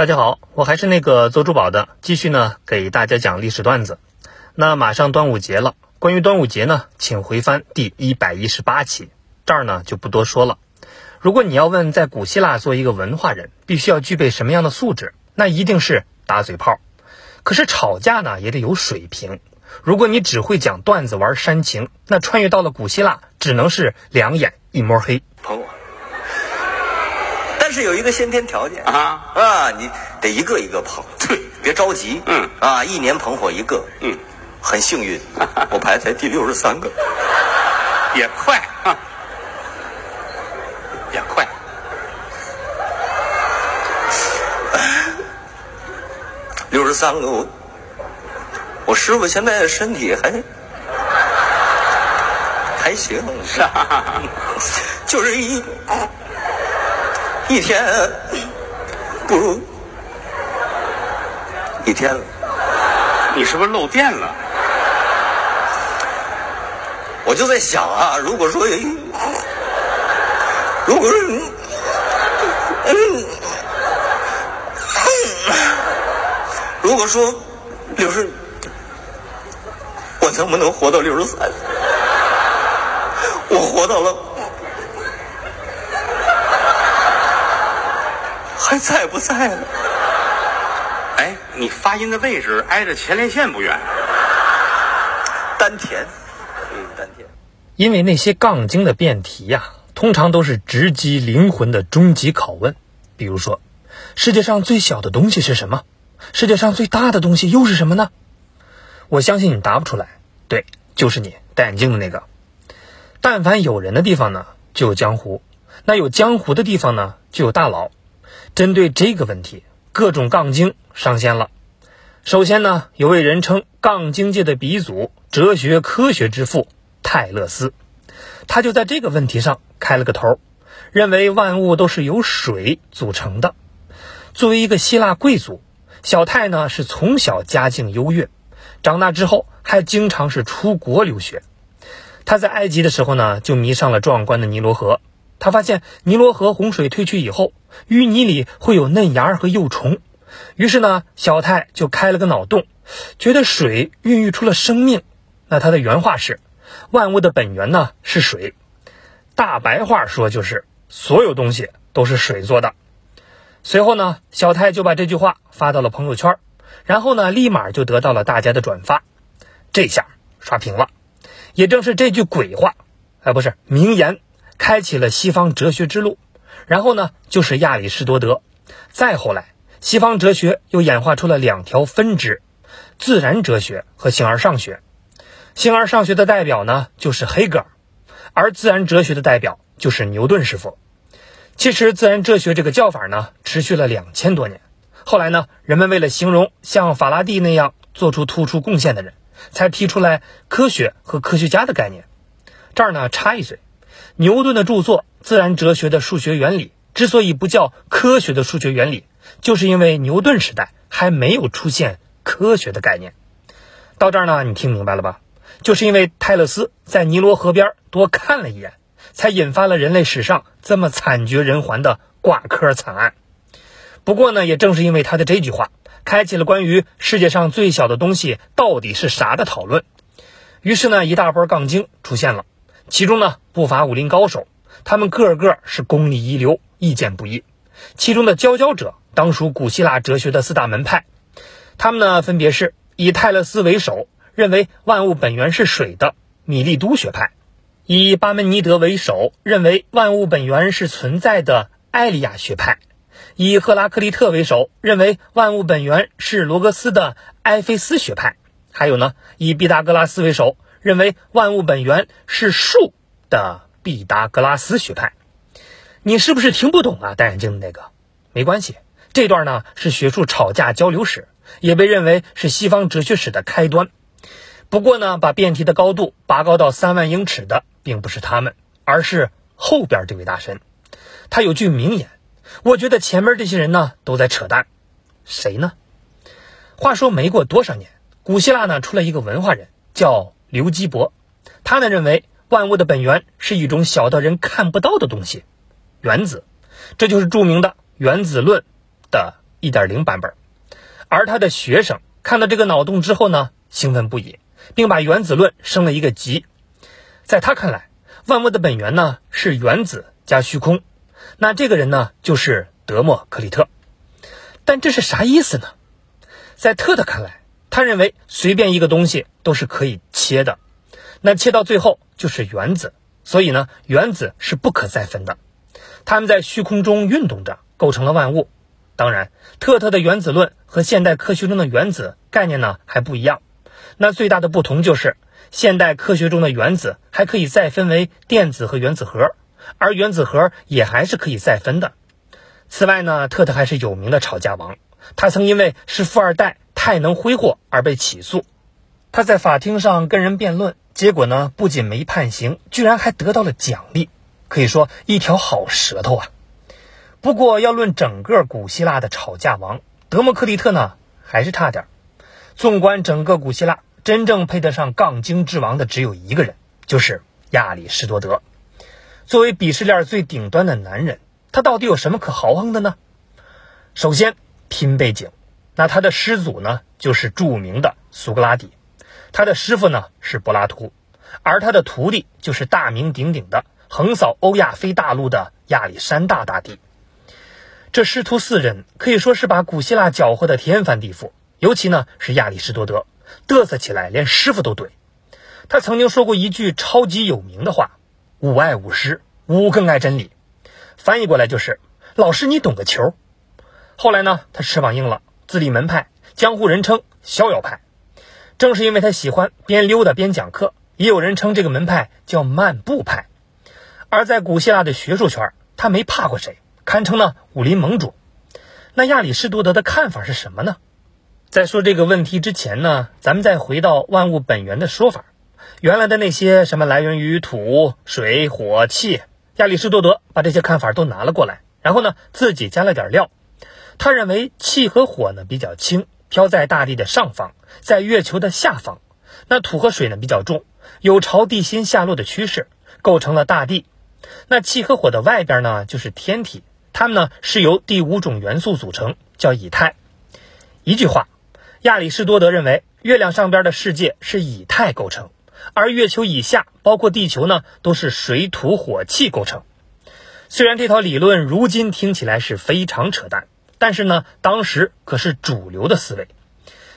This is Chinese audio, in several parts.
大家好，我还是那个做珠宝的，继续呢给大家讲历史段子。那马上端午节了，关于端午节呢，请回翻第一百一十八期，这儿呢就不多说了。如果你要问在古希腊做一个文化人必须要具备什么样的素质，那一定是打嘴炮。可是吵架呢也得有水平。如果你只会讲段子玩煽情，那穿越到了古希腊，只能是两眼一抹黑。但是有一个先天条件。啊。啊，你得一个一个捧，对，别着急，嗯。啊，一年捧火一个，嗯，很幸运，我排在第六十三个，也快。啊，也快。六十三个我，我师傅现在身体还还行，是啊，就是一一天不如一天了。你是不是漏电了？我就在想啊，如果说，如果说，嗯，如果说六十，我能不能活到六十三？我活到了，还在不在了？哎，你发音的位置挨着前列腺不远。丹田，嗯，丹田。因为那些杠精的辩题呀，通常都是直击灵魂的终极拷问。比如说，世界上最小的东西是什么？世界上最大的东西又是什么呢？我相信你答不出来。对，就是你戴眼镜的那个。但凡有人的地方呢，就有江湖；那有江湖的地方呢，就有大佬。针对这个问题，各种杠精上线了。首先呢，有位人称杠精界的鼻祖、哲学科学之父泰勒斯，他就在这个问题上开了个头，认为万物都是由水组成的。作为一个希腊贵族，小泰呢是从小家境优越，长大之后还经常是出国留学。他在埃及的时候呢，就迷上了壮观的尼罗河。他发现尼罗河洪水退去以后，淤泥里会有嫩芽和幼虫。于是呢，小泰就开了个脑洞，觉得水孕育出了生命。那他的原话是：“万物的本源呢是水。”大白话说就是所有东西都是水做的。随后呢，小泰就把这句话发到了朋友圈，然后呢，立马就得到了大家的转发，这下刷屏了。也正是这句鬼话，哎，不是名言，开启了西方哲学之路。然后呢，就是亚里士多德，再后来。西方哲学又演化出了两条分支：自然哲学和形而上学。形而上学的代表呢，就是黑格尔，而自然哲学的代表就是牛顿师傅。其实，自然哲学这个叫法呢，持续了两千多年。后来呢，人们为了形容像法拉第那样做出突出贡献的人，才提出来科学和科学家的概念。这儿呢，插一嘴，牛顿的著作《自然哲学的数学原理》之所以不叫科学的数学原理，就是因为牛顿时代还没有出现科学的概念。到这儿呢，你听明白了吧？就是因为泰勒斯在尼罗河边多看了一眼，才引发了人类史上这么惨绝人寰的挂科惨案。不过呢，也正是因为他的这句话，开启了关于世界上最小的东西到底是啥的讨论。于是呢，一大波杠精出现了，其中呢不乏武林高手，他们个个是功力一流，意见不一。其中的佼佼者。当属古希腊哲学的四大门派，他们呢分别是以泰勒斯为首，认为万物本源是水的米利都学派；以巴门尼德为首，认为万物本源是存在的艾利亚学派；以赫拉克利特为首，认为万物本源是罗格斯的埃菲斯学派；还有呢，以毕达哥拉斯为首，认为万物本源是树的毕达哥拉斯学派。你是不是听不懂啊？戴眼镜的那个，没关系。这段呢是学术吵架交流史，也被认为是西方哲学史的开端。不过呢，把辩题的高度拔高到三万英尺的，并不是他们，而是后边这位大神。他有句名言，我觉得前面这些人呢都在扯淡。谁呢？话说没过多少年，古希腊呢出了一个文化人，叫刘基伯。他呢认为万物的本源是一种小到人看不到的东西——原子，这就是著名的原子论。的1.0版本。而他的学生看到这个脑洞之后呢，兴奋不已，并把原子论升了一个级。在他看来，万物的本源呢是原子加虚空。那这个人呢就是德谟克利特。但这是啥意思呢？在特特看来，他认为随便一个东西都是可以切的，那切到最后就是原子。所以呢，原子是不可再分的，它们在虚空中运动着，构成了万物。当然，特特的原子论和现代科学中的原子概念呢还不一样。那最大的不同就是，现代科学中的原子还可以再分为电子和原子核，而原子核也还是可以再分的。此外呢，特特还是有名的吵架王，他曾因为是富二代、太能挥霍而被起诉。他在法庭上跟人辩论，结果呢不仅没判刑，居然还得到了奖励，可以说一条好舌头啊。不过，要论整个古希腊的吵架王，德谟克利特呢还是差点。纵观整个古希腊，真正配得上杠精之王的只有一个人，就是亚里士多德。作为鄙视链最顶端的男人，他到底有什么可豪横的呢？首先，拼背景。那他的师祖呢，就是著名的苏格拉底，他的师傅呢是柏拉图，而他的徒弟就是大名鼎鼎的横扫欧亚非大陆的亚历山大大帝。这师徒四人可以说是把古希腊搅和的天翻地覆，尤其呢是亚里士多德，嘚瑟起来连师傅都怼。他曾经说过一句超级有名的话：“吾爱吾师，吾更爱真理。”翻译过来就是：“老师你懂个球。”后来呢，他翅膀硬了，自立门派，江湖人称逍遥派。正是因为他喜欢边溜达边讲课，也有人称这个门派叫漫步派。而在古希腊的学术圈，他没怕过谁。堪称呢武林盟主，那亚里士多德的看法是什么呢？在说这个问题之前呢，咱们再回到万物本源的说法。原来的那些什么来源于土、水、火、气，亚里士多德把这些看法都拿了过来，然后呢自己加了点料。他认为气和火呢比较轻，飘在大地的上方，在月球的下方；那土和水呢比较重，有朝地心下落的趋势，构成了大地。那气和火的外边呢就是天体。它们呢是由第五种元素组成，叫以太。一句话，亚里士多德认为月亮上边的世界是以太构成，而月球以下，包括地球呢，都是水土火气构成。虽然这套理论如今听起来是非常扯淡，但是呢，当时可是主流的思维，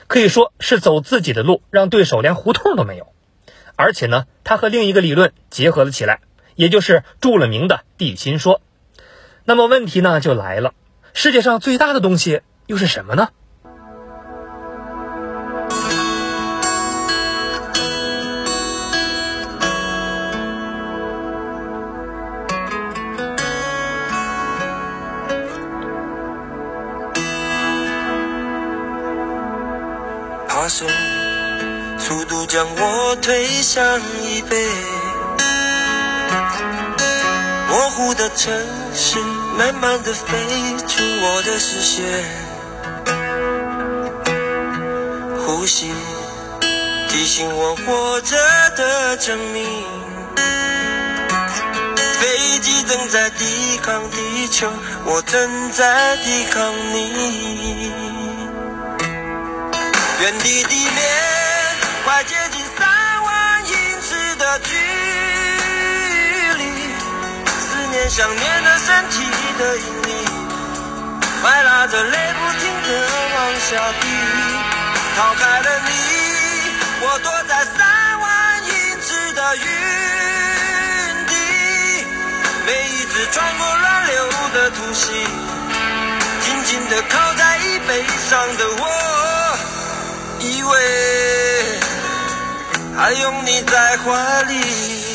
可以说是走自己的路，让对手连胡同都没有。而且呢，他和另一个理论结合了起来，也就是著了名的地心说。那么问题呢就来了，世界上最大的东西又是什么呢？爬升，速度将我推向椅背。模糊的城市，慢慢的飞出我的视线。呼吸，提醒我活着的证明。飞机正在抵抗地球，我正在抵抗你。原地地面，快接近三万英尺的距离，思念。想念的身体的引力，快拉着泪不停的往下滴。逃开了你，我躲在三万英尺的云底。每一次穿过乱流的突袭，紧紧的靠在椅背上的我，以为还拥你在怀里。